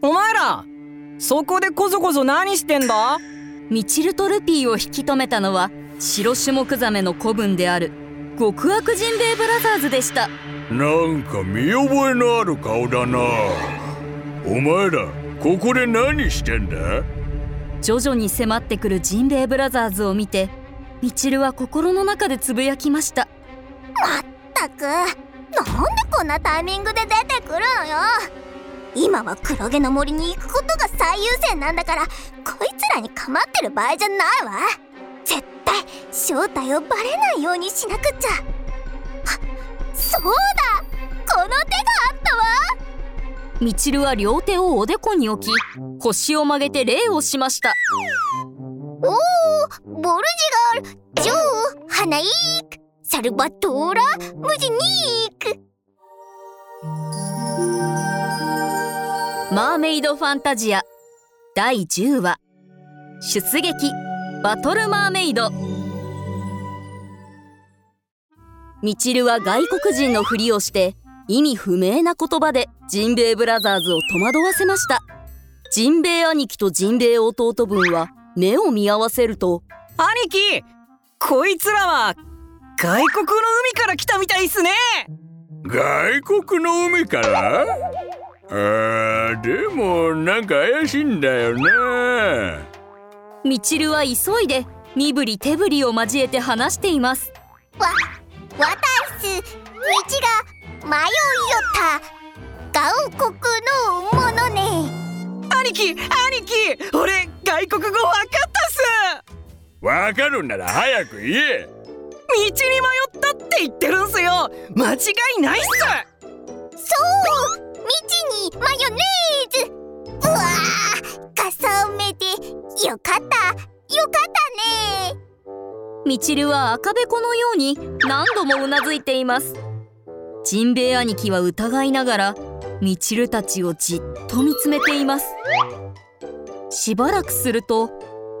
お前らそこでこそこそ何してんだ？ミチルとルピーを引き止めたのは白種目ザメの子分である。極悪ジンベエブラザーズでした。なんか見覚えのある顔だな。お前らここで何してんだ？徐々に迫ってくるジンベエブラザーズを見てミチルは心の中でつぶやきました。まったくなんでこんなタイミングで出てくるのよ？今は黒毛の森に行くことが最優先なんだからこいつらに構ってる場合じゃないわ。絶対正体をバレないようにしなくっちゃ。あそうだ！この手があったわ！ミチルは両手をおでこに置き腰を曲げて礼をしました。おおボルジガールジョーハナイークサルバトーラムジニーマーメイドファンタジア。第10話。出撃。バトルマーメイド。ミチルは外国人のふりをして意味不明な言葉でジンベエブラザーズを戸惑わせました。ジンベエ兄貴とジンベエ弟分は目を見合わせると兄貴こいつらは外国の海から来たみたいっすね。外国の海から？あーでもなんか怪しいんだよなミチルは急いで身振り手振りを交えて話しています。わわたす道が迷いよった。外国のものね。兄貴兄貴俺外国語わかったっす。わかるんなら早く言え。道に迷ったって言ってるんすよ。間違いないっす。そう。道にマヨネーズ。うわーかさめでよかった。よかったね。ミチルは赤べこのように何度もうなずいています。ジンベエ兄貴は疑いながらミチルたちをじっと見つめています。しばらくすると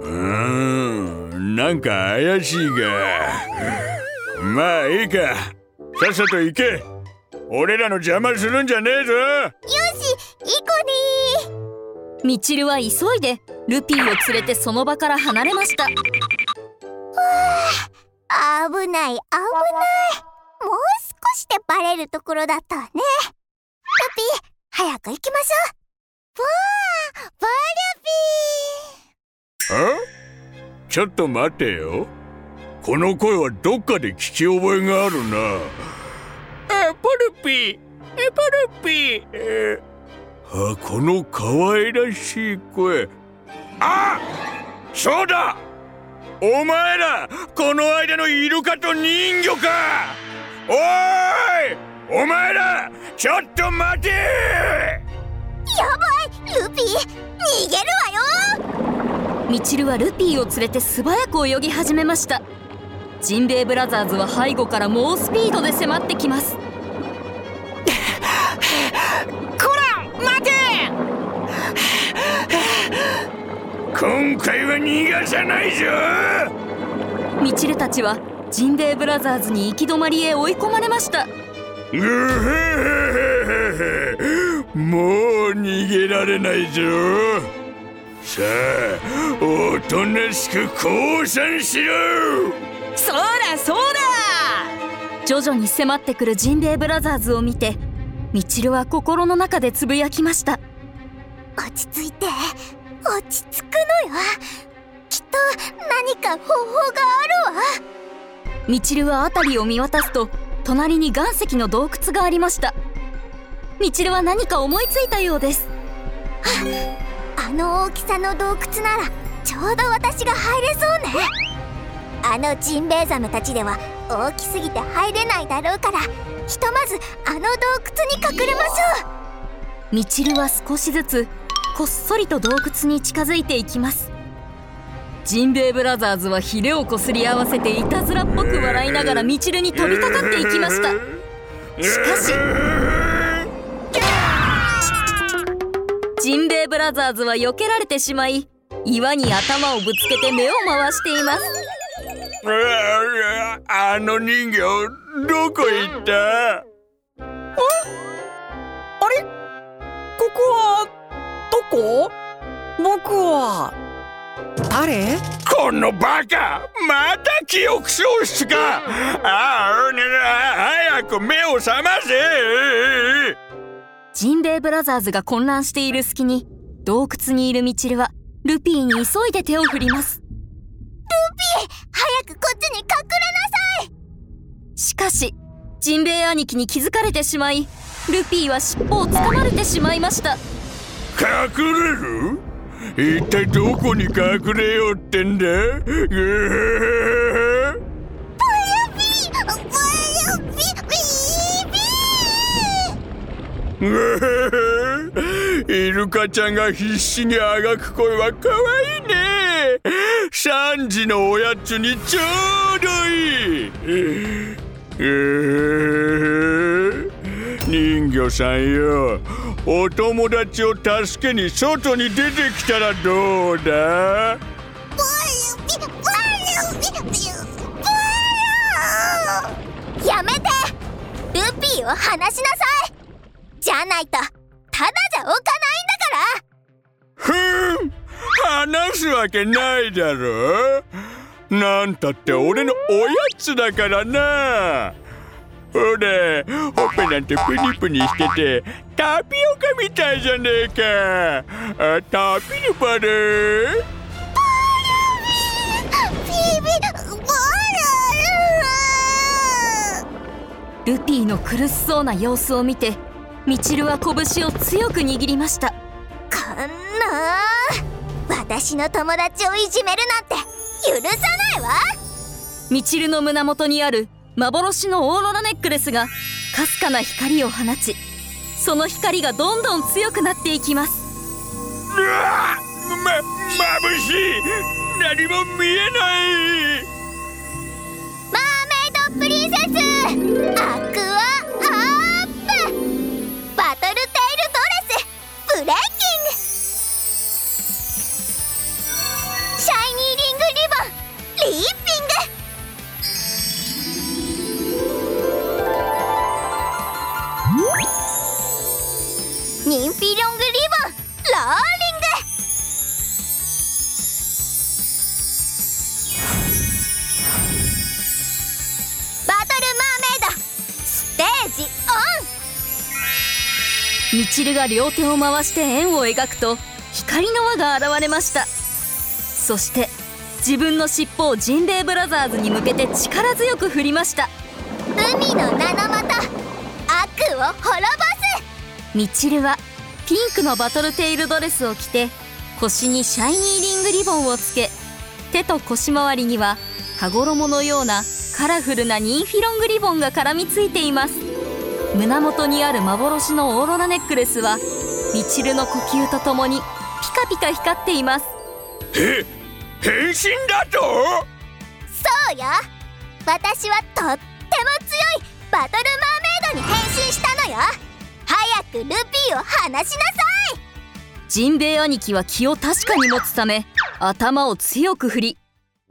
うーんなんか怪しいが。まあいいか。さっさと行け俺らの邪魔するんじゃねえぞ。よし行こね。ミチルは急いでルピーを連れてその場から離れました。危ない危ない。もう少しでバレるところだったわね。ルピー早く行きましょう。わーバあ？ちょっと待てよ。この声はどっかで聞き覚えがあるなピー。えポルピー。えあこの可愛らしい声。あそうだ。お前らこの間のイルカと人魚か。おーいお前らちょっと待て。ーやばいルピー。逃げるわよ。ミチルはルピーを連れて素早く泳ぎ始めました。ジンベエブラザーズは背後から猛スピードで迫ってきます今回は逃がさないぞ。ミチルたちはジンベエブラザーズに行き止まりへ追い込まれました。もう逃げられないぞ。さあおとなしく降参しろ。そうだそうだ。徐々に迫ってくるジンベエブラザーズを見てミチルは心の中でつぶやきました。落ち着いて落ち着くのよ。きっと何か方法があるわ。ミチルは辺りを見渡すと隣に岩石の洞窟がありました。ミチルは何か思いついたようです。あの大きさの洞窟ならちょうど私が入れそうね。あのジンベエザメたちでは大きすぎて入れないだろうから。ひとまずあの洞窟に隠れましょう。ミチルは少しずつこっそりと洞窟に近づいていきます。ジンベエブラザーズはヒレをこすり合わせていたずらっぽく笑いながらミチルに飛びかかっていきました。しかしジンベエブラザーズは避けられてしまい岩に頭をぶつけて目を回しています。あの人形どこ行った？あれ？ここはどこ？僕は。誰？このバカまた記憶喪失か。ああね早く目を覚ませ。ジンベエブラザーズが混乱している隙に洞窟にいるミチルはルピーに急いで手を振ります。早くこっちに隠れなさい。しかしジンベエ兄貴に気づかれてしまいルピーは尻尾をつかまれてしまいました隠れる？一体どこに隠れようってんだ？ぐー？イルカちゃんが必死にあがく声は可愛いね。3時のおやつにちょうどいい。ぐー？人魚さんよ。お友達を助けに外に出てきたらどうだ？やめて。ルピーを離しなさい。じゃないとただじゃおかないんだから。ふん話すわけないだろ。なんたって俺のおやつだからなほれほっぺなんてプニプニしててタピオカみたいじゃねえか。あタピルパルピービボル。ピーの苦しそうな様子を見てミチルは拳を強く握りました。こんな私の友達をいじめるなんて許さないわ。ミチルの胸元にある幻のオーロラネックレスがかすかな光を放ちその光がどんどん強くなっていきます。うわま眩しい！何も見えない！マーメイドプリンセス！アクアアップ！バトルテイルドレス！ブレイキオンミチルが両手を回して円を描くと光の輪が現れました。そして自分の尻尾をジンベエブラザーズに向けて力強く振りました。海の名のもと悪を滅ぼミチルはピンクのバトルテイルドレスを着て腰にシャイニーリングリボンをつけ手と腰回りには羽衣のようなカラフルなニンフィロングリボンが絡みついています胸元にある幻のオーロラネックレスはミチルの呼吸とともにピカピカ光っています。え変身だと？そうよ。私はとっても強いバトルマーメイドに変身したのよ。早くルピーを離しなさい。ジンベエ兄貴は気を確かに持つため頭を強く振り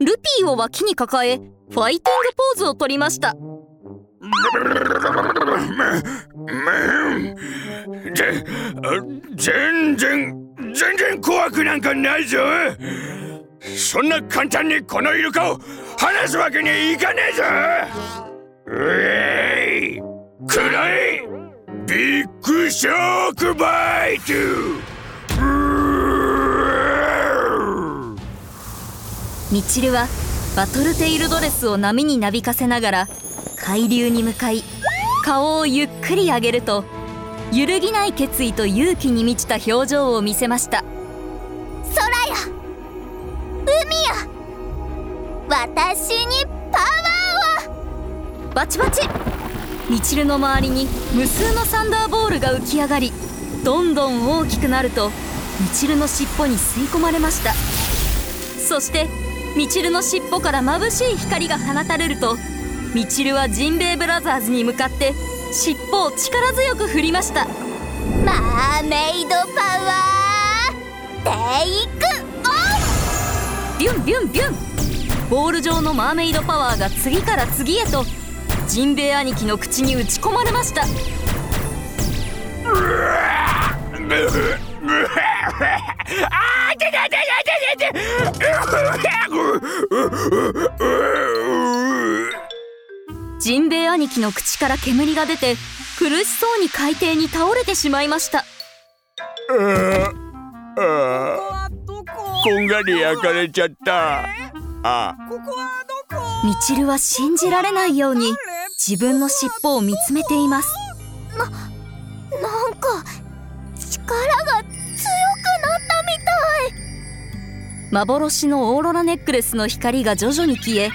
ルピーを脇に抱えファイティングポーズを取りましたぜ全然全然怖くなん。かないぞそん。な簡単にこのイルカを離すわけにいかねえぞうえいくらいビッグショックバイトミチルはバトルテイルドレスを波になびかせながら海流に向かい顔をゆっくり上げると揺るぎない決意と勇気に満ちた表情を見せました。空よ海よ私にパワーを！バチバチ。ミチルの周りに無数のサンダーボールが浮き上がりどんどん大きくなるとミチルの尻尾に吸い込まれました。そしてミチルの尻尾から眩しい光が放たれるとミチルはジンベエブラザーズに向かって尻尾を力強く振りました。マーメイドパワーテイクオフ。ビュンビュンビュン。ボール状のマーメイドパワーが次から次へとジンベエ兄貴の口に打ち込まれました。ジンベエ兄貴の口から煙が出て苦しそうに海底に倒れてしまいました。ああこんがり焼かれちゃった。あ。ミチルは信じられないように自分の尻尾を見つめています。なんか力が強くなったみたい。幻のオーロラネックレスの光が徐々に消え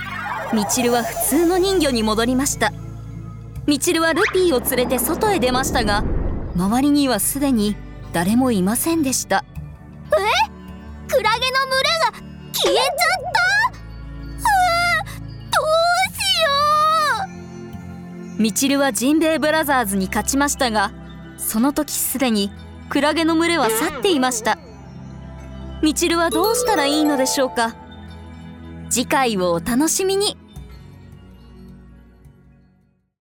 ミチルは普通の人魚に戻りました。ミチルはルピーを連れて外へ出ましたが周りにはすでに誰もいませんでした。クラゲの群れが消えちゃった？どうしよミチルはジンベエブラザーズに勝ちましたがその時すでにクラゲの群れは去っていました。ミチルはどうしたらいいのでしょうか？次回をお楽しみに。